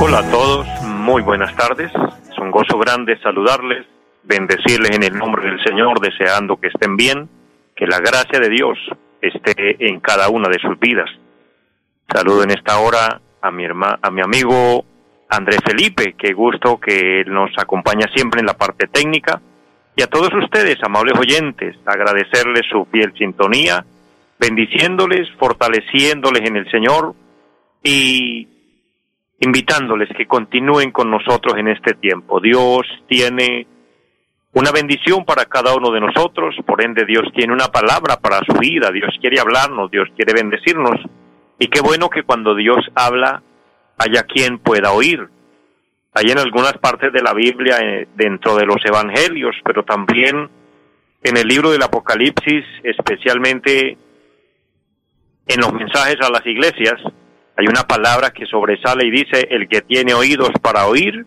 Hola a todos, muy buenas tardes. Es un gozo grande saludarles bendecirles en el nombre del Señor, deseando que estén bien, que la gracia de Dios esté en cada una de sus vidas. Saludo en esta hora a mi hermano, a mi amigo Andrés Felipe, qué gusto que nos acompaña siempre en la parte técnica, y a todos ustedes, amables oyentes, agradecerles su fiel sintonía, bendiciéndoles, fortaleciéndoles en el Señor y invitándoles que continúen con nosotros en este tiempo. Dios tiene una bendición para cada uno de nosotros, por ende Dios tiene una palabra para su vida, Dios quiere hablarnos, Dios quiere bendecirnos, y qué bueno que cuando Dios habla haya quien pueda oír. Hay en algunas partes de la Biblia, eh, dentro de los evangelios, pero también en el libro del Apocalipsis, especialmente en los mensajes a las iglesias, hay una palabra que sobresale y dice, el que tiene oídos para oír,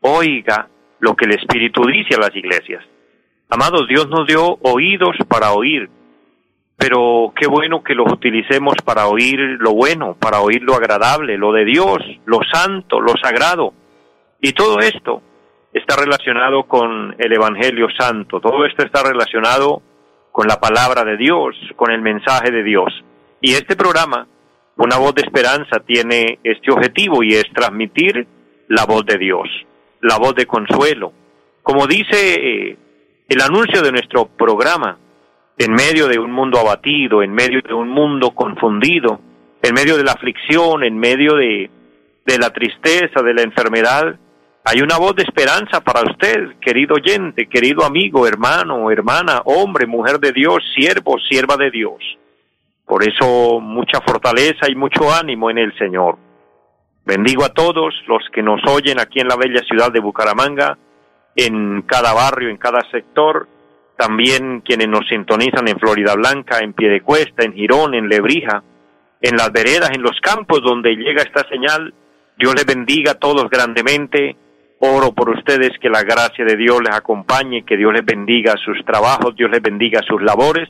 oiga lo que el Espíritu dice a las iglesias. Amados, Dios nos dio oídos para oír, pero qué bueno que los utilicemos para oír lo bueno, para oír lo agradable, lo de Dios, lo santo, lo sagrado. Y todo esto está relacionado con el Evangelio Santo, todo esto está relacionado con la palabra de Dios, con el mensaje de Dios. Y este programa, Una voz de esperanza, tiene este objetivo y es transmitir la voz de Dios la voz de consuelo. Como dice eh, el anuncio de nuestro programa, en medio de un mundo abatido, en medio de un mundo confundido, en medio de la aflicción, en medio de, de la tristeza, de la enfermedad, hay una voz de esperanza para usted, querido oyente, querido amigo, hermano, hermana, hombre, mujer de Dios, siervo, sierva de Dios. Por eso mucha fortaleza y mucho ánimo en el Señor. Bendigo a todos los que nos oyen aquí en la bella ciudad de Bucaramanga, en cada barrio, en cada sector, también quienes nos sintonizan en Florida Blanca, en Piedecuesta, en Girón, en Lebrija, en las veredas, en los campos donde llega esta señal. Dios les bendiga a todos grandemente. Oro por ustedes que la gracia de Dios les acompañe, que Dios les bendiga sus trabajos, Dios les bendiga sus labores,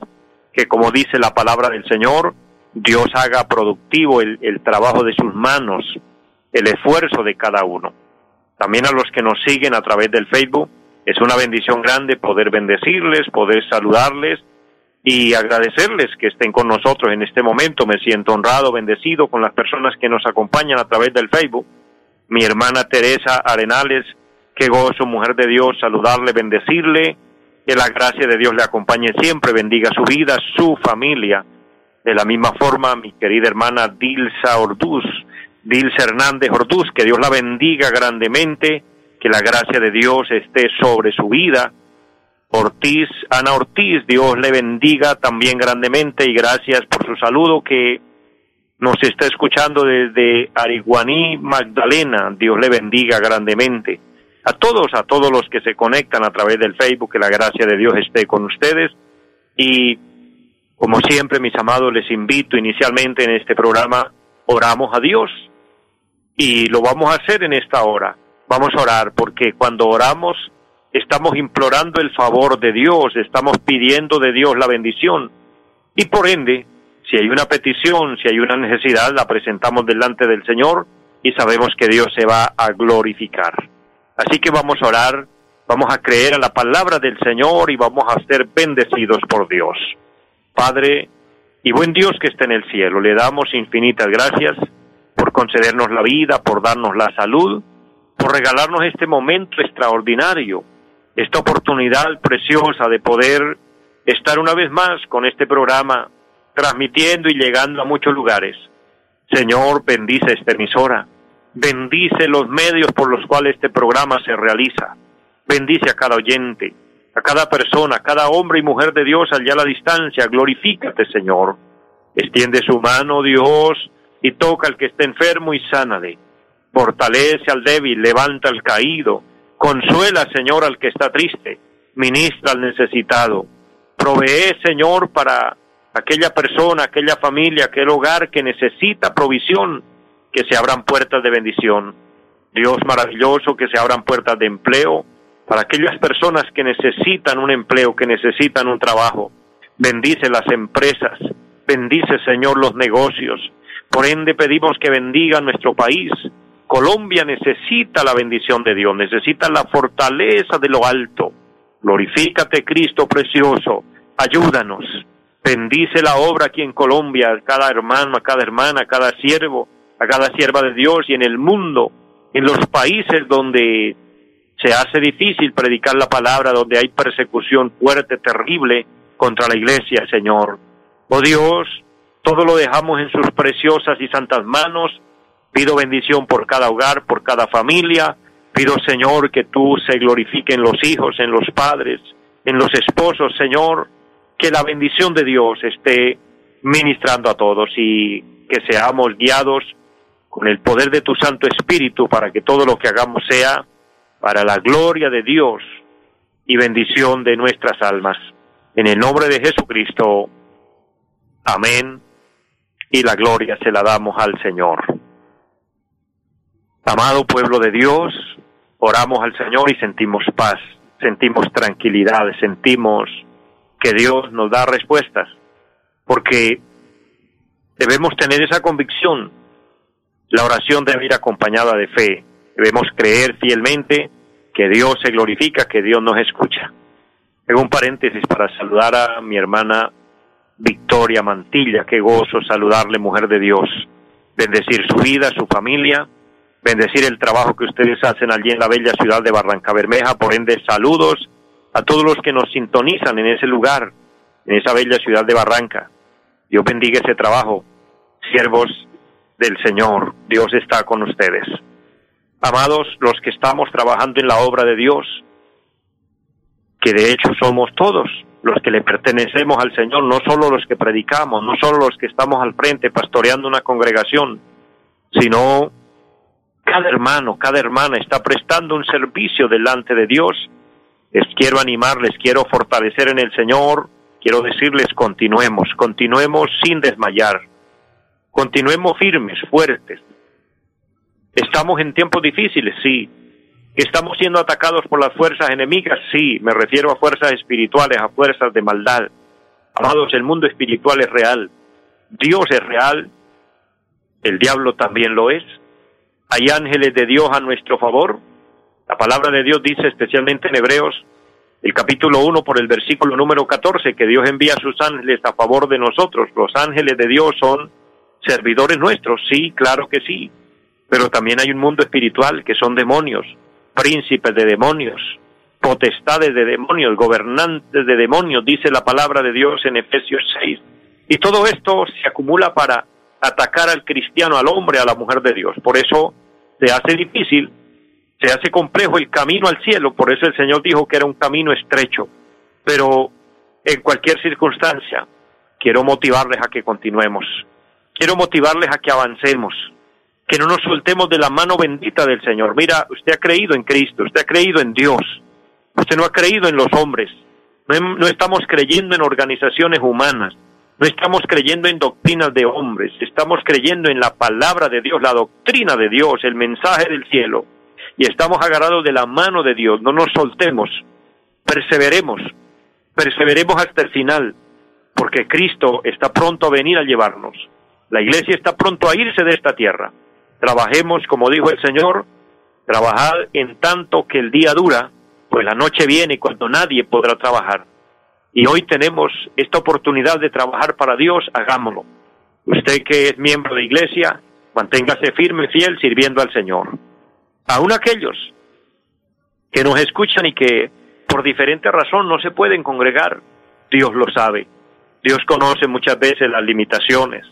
que como dice la palabra del Señor, Dios haga productivo el, trabajo de sus manos, el esfuerzo de cada uno. También a los que nos siguen a través del Facebook, es una bendición grande poder bendecirles, poder saludarles y agradecerles que estén con nosotros en este momento. Me siento honrado, bendecido con las personas que nos acompañan a través del Facebook. Mi hermana Teresa Arenales, qué gozo, mujer de Dios, saludarle, bendecirle, que la gracia de Dios le acompañe siempre, bendiga su vida, su familia. De la misma forma, mi querida hermana Dilsa Orduz, Dilce Hernández Ortuz, que Dios la bendiga grandemente, que la gracia de Dios esté sobre su vida. Ortiz, Ana Ortiz, Dios le bendiga también grandemente y gracias por su saludo que nos está escuchando desde Ariguaní, Magdalena. Dios le bendiga grandemente. A todos, a todos los que se conectan a través del Facebook, que la gracia de Dios esté con ustedes. Y como siempre, mis amados, les invito inicialmente en este programa, oramos a Dios y lo vamos a hacer en esta hora. Vamos a orar porque cuando oramos estamos implorando el favor de Dios, estamos pidiendo de Dios la bendición y por ende, si hay una petición, si hay una necesidad, la presentamos delante del Señor y sabemos que Dios se va a glorificar. Así que vamos a orar, vamos a creer a la palabra del Señor y vamos a ser bendecidos por Dios. Padre y buen Dios que está en el cielo, le damos infinitas gracias por concedernos la vida, por darnos la salud, por regalarnos este momento extraordinario, esta oportunidad preciosa de poder estar una vez más con este programa, transmitiendo y llegando a muchos lugares. Señor, bendice esta emisora, bendice los medios por los cuales este programa se realiza, bendice a cada oyente, a cada persona, a cada hombre y mujer de Dios allá a la distancia, glorifícate, Señor. Extiende su mano, Dios, y toca al que esté enfermo y sánale. fortalece al débil, levanta al caído, consuela, Señor, al que está triste, ministra al necesitado, provee, Señor, para aquella persona, aquella familia, aquel hogar que necesita provisión, que se abran puertas de bendición. Dios maravilloso, que se abran puertas de empleo para aquellas personas que necesitan un empleo, que necesitan un trabajo. Bendice las empresas, bendice Señor los negocios. Por ende pedimos que bendiga nuestro país. Colombia necesita la bendición de Dios, necesita la fortaleza de lo alto. Glorifícate Cristo precioso, ayúdanos. Bendice la obra aquí en Colombia, cada hermano, a cada hermana, a cada siervo, a cada sierva de Dios y en el mundo, en los países donde se hace difícil predicar la palabra, donde hay persecución fuerte, terrible contra la iglesia, Señor. Oh Dios, todo lo dejamos en sus preciosas y santas manos. Pido bendición por cada hogar, por cada familia. Pido, Señor, que tú se glorifique en los hijos, en los padres, en los esposos, Señor. Que la bendición de Dios esté ministrando a todos y que seamos guiados con el poder de tu Santo Espíritu para que todo lo que hagamos sea para la gloria de Dios y bendición de nuestras almas. En el nombre de Jesucristo, amén, y la gloria se la damos al Señor. Amado pueblo de Dios, oramos al Señor y sentimos paz, sentimos tranquilidad, sentimos que Dios nos da respuestas, porque debemos tener esa convicción la oración debe ir acompañada de fe. Debemos creer fielmente que Dios se glorifica, que Dios nos escucha. Hago un paréntesis para saludar a mi hermana Victoria Mantilla. Qué gozo saludarle, mujer de Dios. Bendecir su vida, su familia, bendecir el trabajo que ustedes hacen allí en la bella ciudad de Barranca Bermeja. Por ende, saludos a todos los que nos sintonizan en ese lugar, en esa bella ciudad de Barranca. Dios bendiga ese trabajo. Siervos del Señor. Dios está con ustedes. Amados, los que estamos trabajando en la obra de Dios, que de hecho somos todos los que le pertenecemos al Señor, no solo los que predicamos, no solo los que estamos al frente pastoreando una congregación, sino cada hermano, cada hermana está prestando un servicio delante de Dios. Les quiero animar, les quiero fortalecer en el Señor, quiero decirles continuemos, continuemos sin desmayar Continuemos firmes, fuertes. Estamos en tiempos difíciles, sí. Estamos siendo atacados por las fuerzas enemigas, sí. Me refiero a fuerzas espirituales, a fuerzas de maldad. Amados, el mundo espiritual es real. Dios es real. El diablo también lo es. Hay ángeles de Dios a nuestro favor. La palabra de Dios dice especialmente en Hebreos, el capítulo 1 por el versículo número 14, que Dios envía a sus ángeles a favor de nosotros. Los ángeles de Dios son servidores nuestros, sí, claro que sí, pero también hay un mundo espiritual que son demonios, príncipes de demonios, potestades de demonios, gobernantes de demonios, dice la palabra de Dios en Efesios 6. Y todo esto se acumula para atacar al cristiano, al hombre, a la mujer de Dios. Por eso se hace difícil, se hace complejo el camino al cielo, por eso el Señor dijo que era un camino estrecho. Pero en cualquier circunstancia, quiero motivarles a que continuemos quiero motivarles a que avancemos, que no nos soltemos de la mano bendita del Señor. Mira, usted ha creído en Cristo, usted ha creído en Dios, usted no ha creído en los hombres, no, estamos creyendo en organizaciones humanas, no estamos creyendo en doctrinas de hombres, estamos creyendo en la palabra de Dios, la doctrina de Dios, el mensaje del cielo, y estamos agarrados de la mano de Dios, no nos soltemos, perseveremos, perseveremos hasta el final, porque Cristo está pronto a venir a llevarnos. La iglesia está pronto a irse de esta tierra. Trabajemos, como dijo el Señor, trabajad en tanto que el día dura, pues la noche viene cuando nadie podrá trabajar. Y hoy tenemos esta oportunidad de trabajar para Dios, hagámoslo. Usted que es miembro de iglesia, manténgase firme, fiel, sirviendo al Señor. Aún aquellos que nos escuchan y que por diferente razón no se pueden congregar, Dios lo sabe. Dios conoce muchas veces las limitaciones,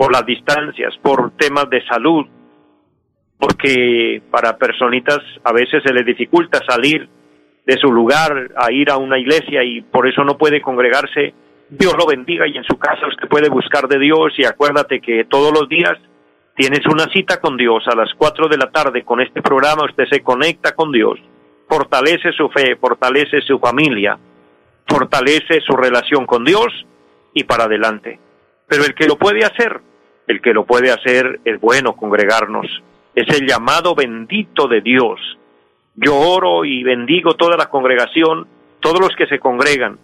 por las distancias, por temas de salud, porque para personitas a veces se les dificulta salir de su lugar a ir a una iglesia y por eso no puede congregarse. Dios lo bendiga y en su casa usted puede buscar de Dios y acuérdate que todos los días tienes una cita con Dios a las 4 de la tarde con este programa, usted se conecta con Dios, fortalece su fe, fortalece su familia, fortalece su relación con Dios y para adelante. Pero el que lo puede hacer, el que lo puede hacer es bueno congregarnos, es el llamado bendito de Dios. Yo oro y bendigo toda la congregación, todos los que se congregan,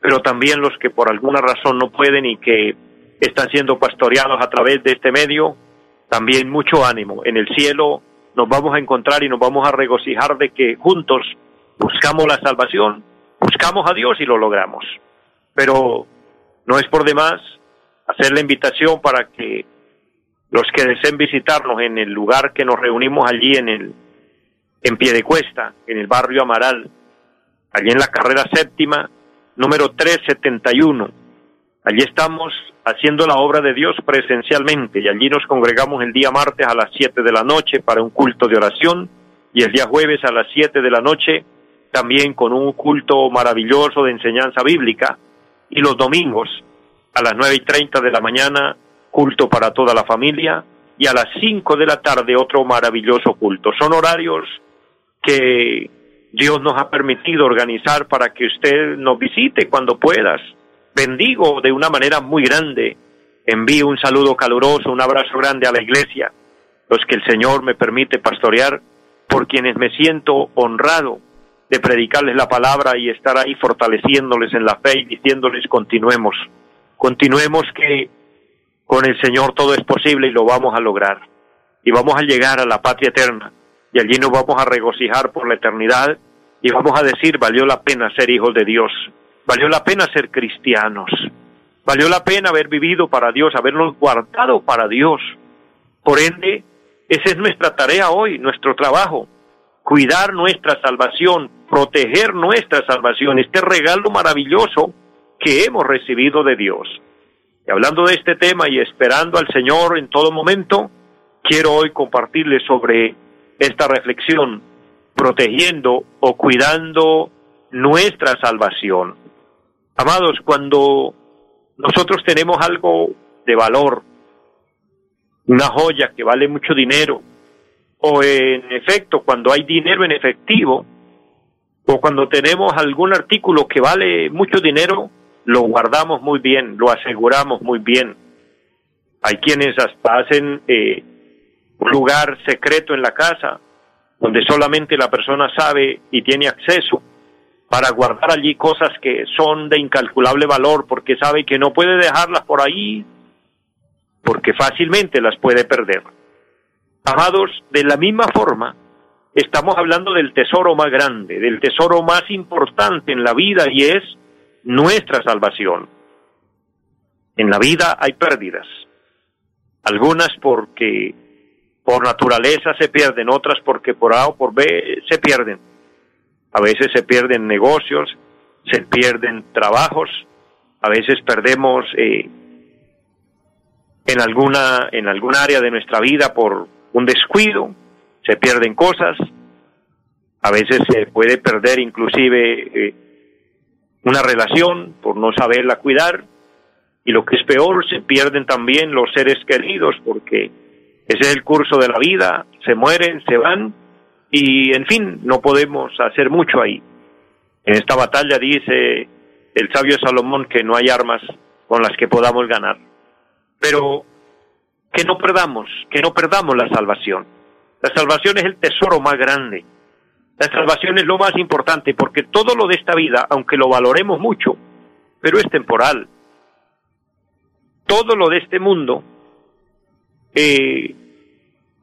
pero también los que por alguna razón no pueden y que están siendo pastoreados a través de este medio, también mucho ánimo. En el cielo nos vamos a encontrar y nos vamos a regocijar de que juntos buscamos la salvación, buscamos a Dios y lo logramos. Pero no es por demás hacer la invitación para que los que deseen visitarnos en el lugar que nos reunimos allí en el en Piedecuesta, en el barrio Amaral, allí en la carrera séptima, número 371. Allí estamos haciendo la obra de Dios presencialmente y allí nos congregamos el día martes a las 7 de la noche para un culto de oración y el día jueves a las 7 de la noche también con un culto maravilloso de enseñanza bíblica y los domingos a las nueve y treinta de la mañana culto para toda la familia y a las 5 de la tarde otro maravilloso culto. Son horarios que Dios nos ha permitido organizar para que usted nos visite cuando puedas bendigo de una manera muy grande. Envío un saludo caluroso, un abrazo grande a la iglesia, los que el Señor me permite pastorear, por quienes me siento honrado de predicarles la palabra y estar ahí fortaleciéndoles en la fe y diciéndoles continuemos, continuemos que con el Señor todo es posible y lo vamos a lograr. Y vamos a llegar a la patria eterna y allí nos vamos a regocijar por la eternidad y vamos a decir valió la pena ser hijos de Dios. Valió la pena ser cristianos. Valió la pena haber vivido para Dios, habernos guardado para Dios. Por ende, esa es nuestra tarea hoy, nuestro trabajo. Cuidar nuestra salvación, proteger nuestra salvación, este regalo maravilloso que hemos recibido de Dios. Y hablando de este tema y esperando al Señor en todo momento, quiero hoy compartirles sobre esta reflexión, protegiendo o cuidando nuestra salvación. Amados, cuando nosotros tenemos algo de valor, una joya que vale mucho dinero, o en efecto, cuando hay dinero en efectivo, o cuando tenemos algún artículo que vale mucho dinero, lo guardamos muy bien, lo aseguramos muy bien. Hay quienes hasta hacen eh, un lugar secreto en la casa, donde solamente la persona sabe y tiene acceso para guardar allí cosas que son de incalculable valor porque sabe que no puede dejarlas por ahí porque fácilmente las puede perder. Amados, de la misma forma, estamos hablando del tesoro más grande, del tesoro más importante en la vida y es nuestra salvación. En la vida hay pérdidas, algunas porque por naturaleza se pierden, otras porque por A o por B se pierden a veces se pierden negocios, se pierden trabajos, a veces perdemos eh, en alguna en algún área de nuestra vida por un descuido, se pierden cosas, a veces se puede perder inclusive eh, una relación por no saberla cuidar y lo que es peor, se pierden también los seres queridos porque ese es el curso de la vida, se mueren, se van y en fin, no podemos hacer mucho ahí. En esta batalla dice el sabio Salomón que no hay armas con las que podamos ganar. Pero que no perdamos, que no perdamos la salvación. La salvación es el tesoro más grande. La salvación es lo más importante porque todo lo de esta vida, aunque lo valoremos mucho, pero es temporal. Todo lo de este mundo eh,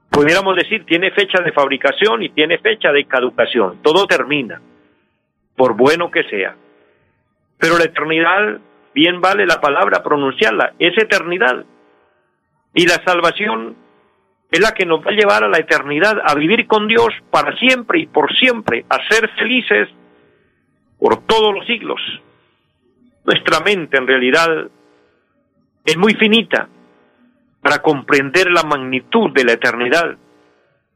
pudiéramos decir, tiene fecha de fabricación y tiene fecha de caducación. Todo termina, por bueno que sea. Pero la eternidad, bien vale la palabra pronunciarla, es eternidad. Y la salvación es la que nos va a llevar a la eternidad, a vivir con Dios para siempre y por siempre, a ser felices por todos los siglos. Nuestra mente en realidad es muy finita para comprender la magnitud de la eternidad.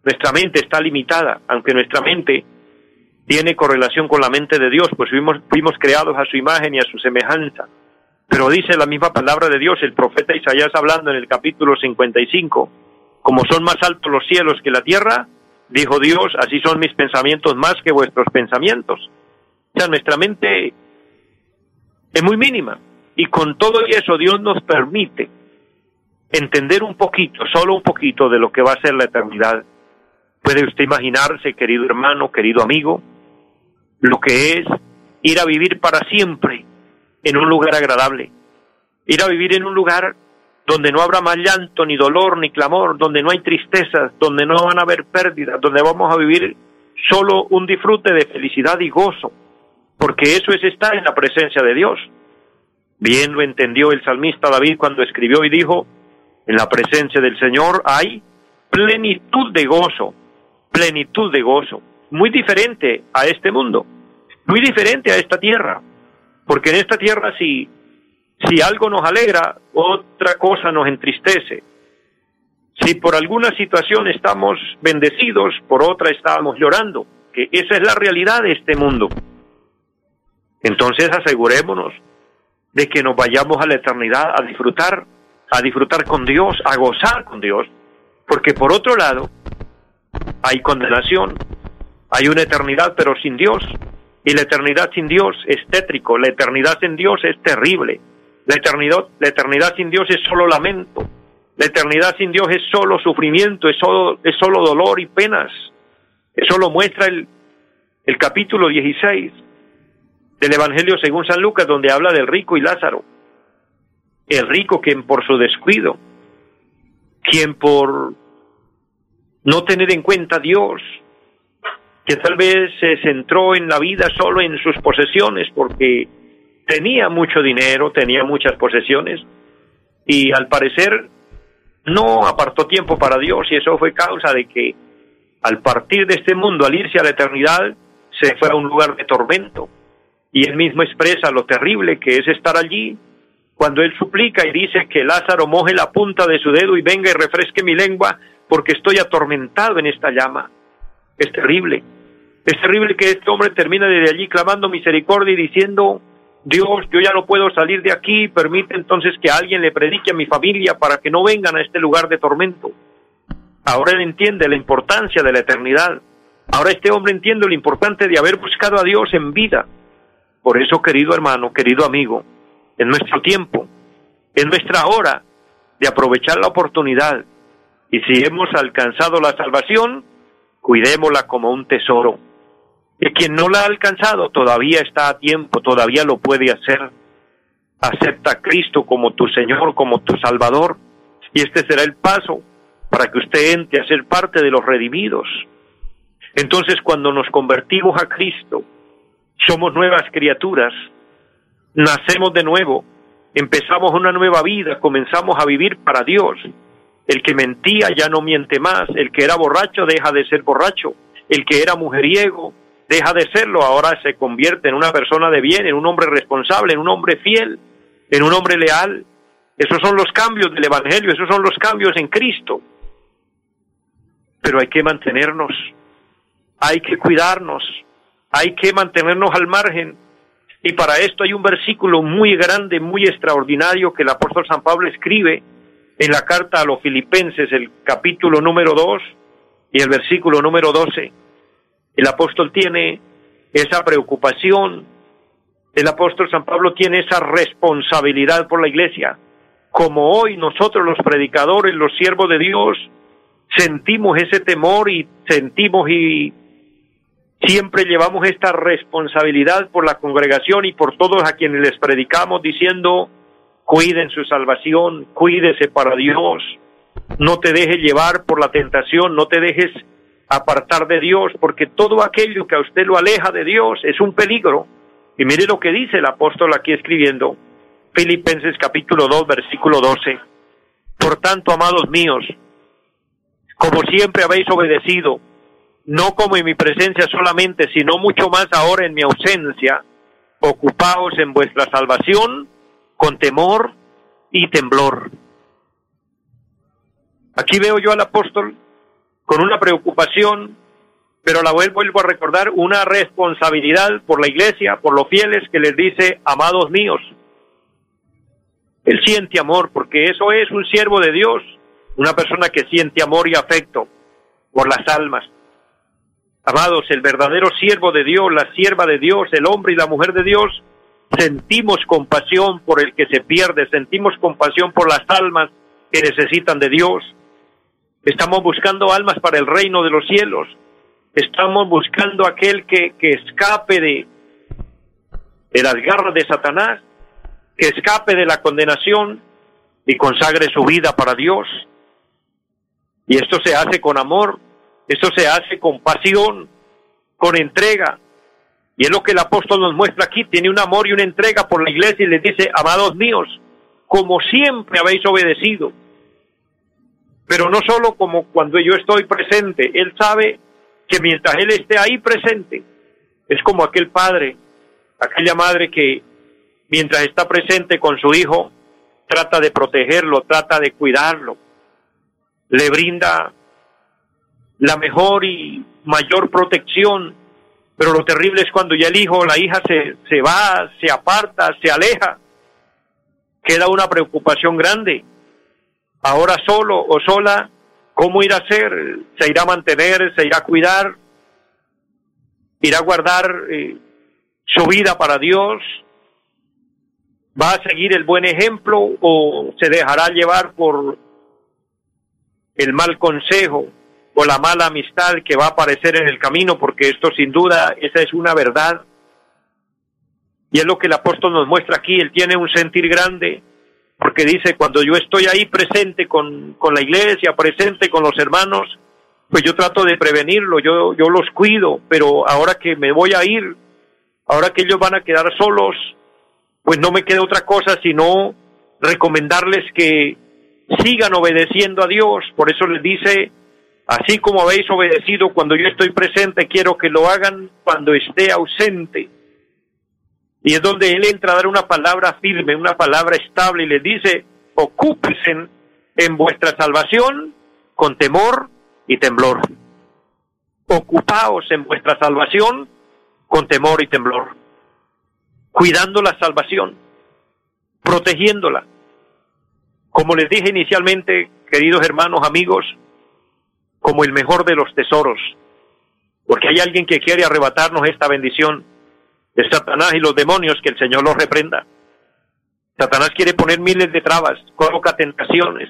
Nuestra mente está limitada, aunque nuestra mente tiene correlación con la mente de Dios, pues fuimos, creados a su imagen y a su semejanza. Pero dice la misma palabra de Dios, el profeta Isaías hablando en el capítulo 55, como son más altos los cielos que la tierra, dijo Dios, así son mis pensamientos más que vuestros pensamientos. O sea, nuestra mente es muy mínima. Y con todo eso Dios nos permite entender un poquito, solo un poquito de lo que va a ser la eternidad. Puede usted imaginarse, querido hermano, querido amigo, lo que es ir a vivir para siempre en un lugar agradable, ir a vivir en un lugar donde no habrá más llanto, ni dolor, ni clamor, donde no hay tristezas, donde no van a haber pérdidas, donde vamos a vivir solo un disfrute de felicidad y gozo, porque eso es estar en la presencia de Dios. Bien lo entendió el salmista David cuando escribió y dijo, en la presencia del Señor hay plenitud de gozo, plenitud de gozo, muy diferente a este mundo, muy diferente a esta tierra, porque en esta tierra si si algo nos alegra, otra cosa nos entristece. Si por alguna situación estamos bendecidos, por otra estamos llorando, que esa es la realidad de este mundo. Entonces asegurémonos de que nos vayamos a la eternidad a disfrutar, a disfrutar con Dios, a gozar con Dios, porque por otro lado hay condenación, hay una eternidad pero sin Dios, y la eternidad sin Dios es tétrico, la eternidad sin Dios es terrible, la eternidad, sin Dios es solo lamento. La eternidad sin Dios es solo sufrimiento, es solo, es solo dolor y penas. Eso lo muestra el, el capítulo 16 del Evangelio según San Lucas, donde habla del rico y Lázaro. El rico quien por su descuido, quien por no tener en cuenta a Dios, que tal vez se centró en la vida solo en sus posesiones, porque tenía mucho dinero, tenía muchas posesiones y al parecer no apartó tiempo para Dios y eso fue causa de que al partir de este mundo, al irse a la eternidad, se fue a un lugar de tormento. Y él mismo expresa lo terrible que es estar allí cuando él suplica y dice que Lázaro moje la punta de su dedo y venga y refresque mi lengua porque estoy atormentado en esta llama. Es terrible. Es terrible que este hombre termine desde allí clamando misericordia y diciendo, Dios, yo ya no puedo salir de aquí, permite entonces que alguien le predique a mi familia para que no vengan a este lugar de tormento. Ahora él entiende la importancia de la eternidad. Ahora este hombre entiende lo importante de haber buscado a Dios en vida. Por eso, querido hermano, querido amigo, en nuestro tiempo, en nuestra hora de aprovechar la oportunidad. Y si hemos alcanzado la salvación, cuidémosla como un tesoro y quien no la ha alcanzado todavía está a tiempo, todavía lo puede hacer. Acepta a Cristo como tu Señor, como tu Salvador, y este será el paso para que usted entre a ser parte de los redimidos. Entonces, cuando nos convertimos a Cristo, somos nuevas criaturas, nacemos de nuevo, empezamos una nueva vida, comenzamos a vivir para Dios. El que mentía ya no miente más, el que era borracho deja de ser borracho, el que era mujeriego deja de serlo, ahora se convierte en una persona de bien, en un hombre responsable, en un hombre fiel, en un hombre leal. Esos son los cambios del Evangelio, esos son los cambios en Cristo. Pero hay que mantenernos, hay que cuidarnos, hay que mantenernos al margen. Y para esto hay un versículo muy grande, muy extraordinario que el apóstol San Pablo escribe en la carta a los filipenses, el capítulo número 2 y el versículo número 12 el apóstol tiene esa preocupación, el apóstol San Pablo tiene esa responsabilidad por la iglesia. Como hoy nosotros los predicadores, los siervos de Dios, sentimos ese temor y sentimos y siempre llevamos esta responsabilidad por la congregación y por todos a quienes les predicamos diciendo, cuiden su salvación, cuídese para Dios, no te dejes llevar por la tentación, no te dejes apartar de Dios, porque todo aquello que a usted lo aleja de Dios es un peligro. Y mire lo que dice el apóstol aquí escribiendo, Filipenses capítulo 2, versículo 12. Por tanto, amados míos, como siempre habéis obedecido, no como en mi presencia solamente, sino mucho más ahora en mi ausencia, ocupaos en vuestra salvación con temor y temblor. Aquí veo yo al apóstol con una preocupación, pero la vuelvo a recordar, una responsabilidad por la iglesia, por los fieles, que les dice, amados míos. Él siente amor, porque eso es un siervo de Dios, una persona que siente amor y afecto por las almas. Amados, el verdadero siervo de Dios, la sierva de Dios, el hombre y la mujer de Dios, sentimos compasión por el que se pierde, sentimos compasión por las almas que necesitan de Dios. Estamos buscando almas para el reino de los cielos. Estamos buscando aquel que, que escape de, de las garras de Satanás, que escape de la condenación y consagre su vida para Dios. Y esto se hace con amor, esto se hace con pasión, con entrega. Y es lo que el apóstol nos muestra aquí, tiene un amor y una entrega por la iglesia y les dice, amados míos, como siempre habéis obedecido. Pero no solo como cuando yo estoy presente, Él sabe que mientras Él esté ahí presente, es como aquel padre, aquella madre que mientras está presente con su hijo, trata de protegerlo, trata de cuidarlo, le brinda la mejor y mayor protección, pero lo terrible es cuando ya el hijo o la hija se, se va, se aparta, se aleja, queda una preocupación grande. Ahora solo o sola, ¿cómo irá a ser? ¿Se irá a mantener? ¿Se irá a cuidar? ¿Irá a guardar eh, su vida para Dios? ¿Va a seguir el buen ejemplo o se dejará llevar por el mal consejo o la mala amistad que va a aparecer en el camino? Porque esto sin duda, esa es una verdad. Y es lo que el apóstol nos muestra aquí, él tiene un sentir grande, porque dice, cuando yo estoy ahí presente con, con la iglesia, presente con los hermanos, pues yo trato de prevenirlo, yo, yo los cuido, pero ahora que me voy a ir, ahora que ellos van a quedar solos, pues no me queda otra cosa sino recomendarles que sigan obedeciendo a Dios. Por eso les dice, así como habéis obedecido cuando yo estoy presente, quiero que lo hagan cuando esté ausente. Y es donde Él entra a dar una palabra firme, una palabra estable y les dice, ocúpense en vuestra salvación con temor y temblor. Ocupaos en vuestra salvación con temor y temblor cuidando la salvación, protegiéndola. Como les dije inicialmente, queridos hermanos, amigos, como el mejor de los tesoros, porque hay alguien que quiere arrebatarnos esta bendición de Satanás y los demonios, que el Señor los reprenda. Satanás quiere poner miles de trabas, coloca tentaciones,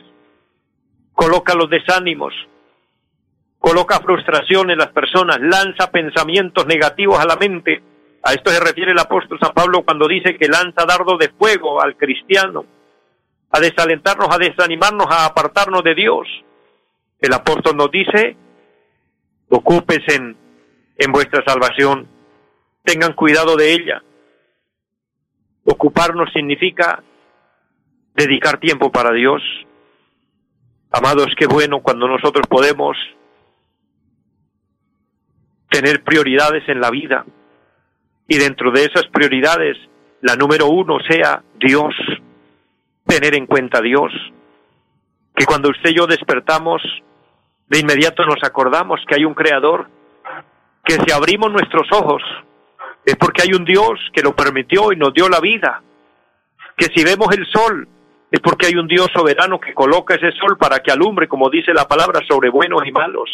coloca los desánimos, coloca frustración en las personas, lanza pensamientos negativos a la mente a esto se refiere el apóstol San Pablo cuando dice que lanza dardo de fuego al cristiano, a desalentarnos, a desanimarnos, a apartarnos de Dios. El apóstol nos dice, ocúpese en, en vuestra salvación, tengan cuidado de ella. Ocuparnos significa dedicar tiempo para Dios. Amados, qué bueno cuando nosotros podemos tener prioridades en la vida y dentro de esas prioridades la número uno sea Dios, tener en cuenta a Dios, que cuando usted y yo despertamos, de inmediato nos acordamos que hay un creador, que si abrimos nuestros ojos es porque hay un Dios que lo permitió y nos dio la vida, que si vemos el sol es porque hay un Dios soberano que coloca ese sol para que alumbre, como dice la palabra, sobre buenos y malos,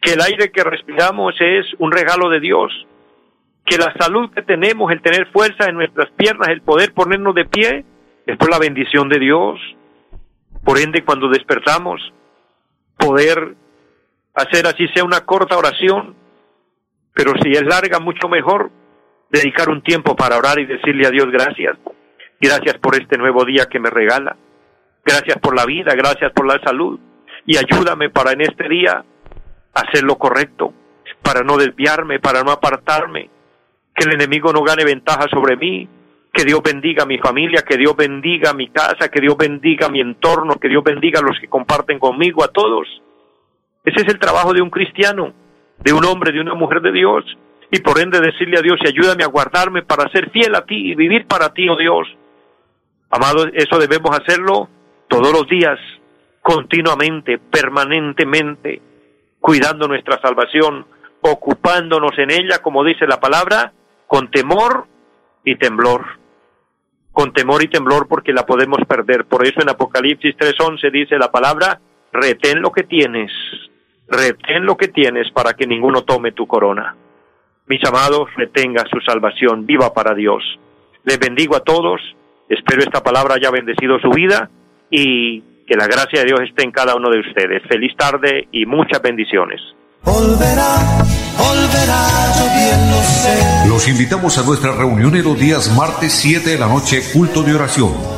que el aire que respiramos es un regalo de Dios, que la salud que tenemos, el tener fuerza en nuestras piernas, el poder ponernos de pie, es por la bendición de Dios. Por ende, cuando despertamos, poder hacer así sea una corta oración, pero si es larga, mucho mejor dedicar un tiempo para orar y decirle a Dios gracias. Gracias por este nuevo día que me regala. Gracias por la vida, gracias por la salud. Y ayúdame para en este día hacer lo correcto, para no desviarme, para no apartarme, que el enemigo no gane ventaja sobre mí, que Dios bendiga a mi familia, que Dios bendiga a mi casa, que Dios bendiga mi entorno, que Dios bendiga a los que comparten conmigo, a todos. Ese es el trabajo de un cristiano, de un hombre, de una mujer de Dios. Y por ende decirle a Dios, y ayúdame a guardarme para ser fiel a ti y vivir para ti, oh Dios. Amado, eso debemos hacerlo todos los días, continuamente, permanentemente, cuidando nuestra salvación, ocupándonos en ella, como dice la palabra, con temor y temblor. con temor y temblor porque la podemos perder. Por eso en Apocalipsis 3.11 dice la palabra, retén lo que tienes, retén lo que tienes para que ninguno tome tu corona. Mis amados, retenga su salvación, viva para Dios. Les bendigo a todos, espero esta palabra haya bendecido su vida y que la gracia de Dios esté en cada uno de ustedes. Feliz tarde y muchas bendiciones. Los invitamos a nuestra reunión en los días martes 7 de la noche, culto de oración.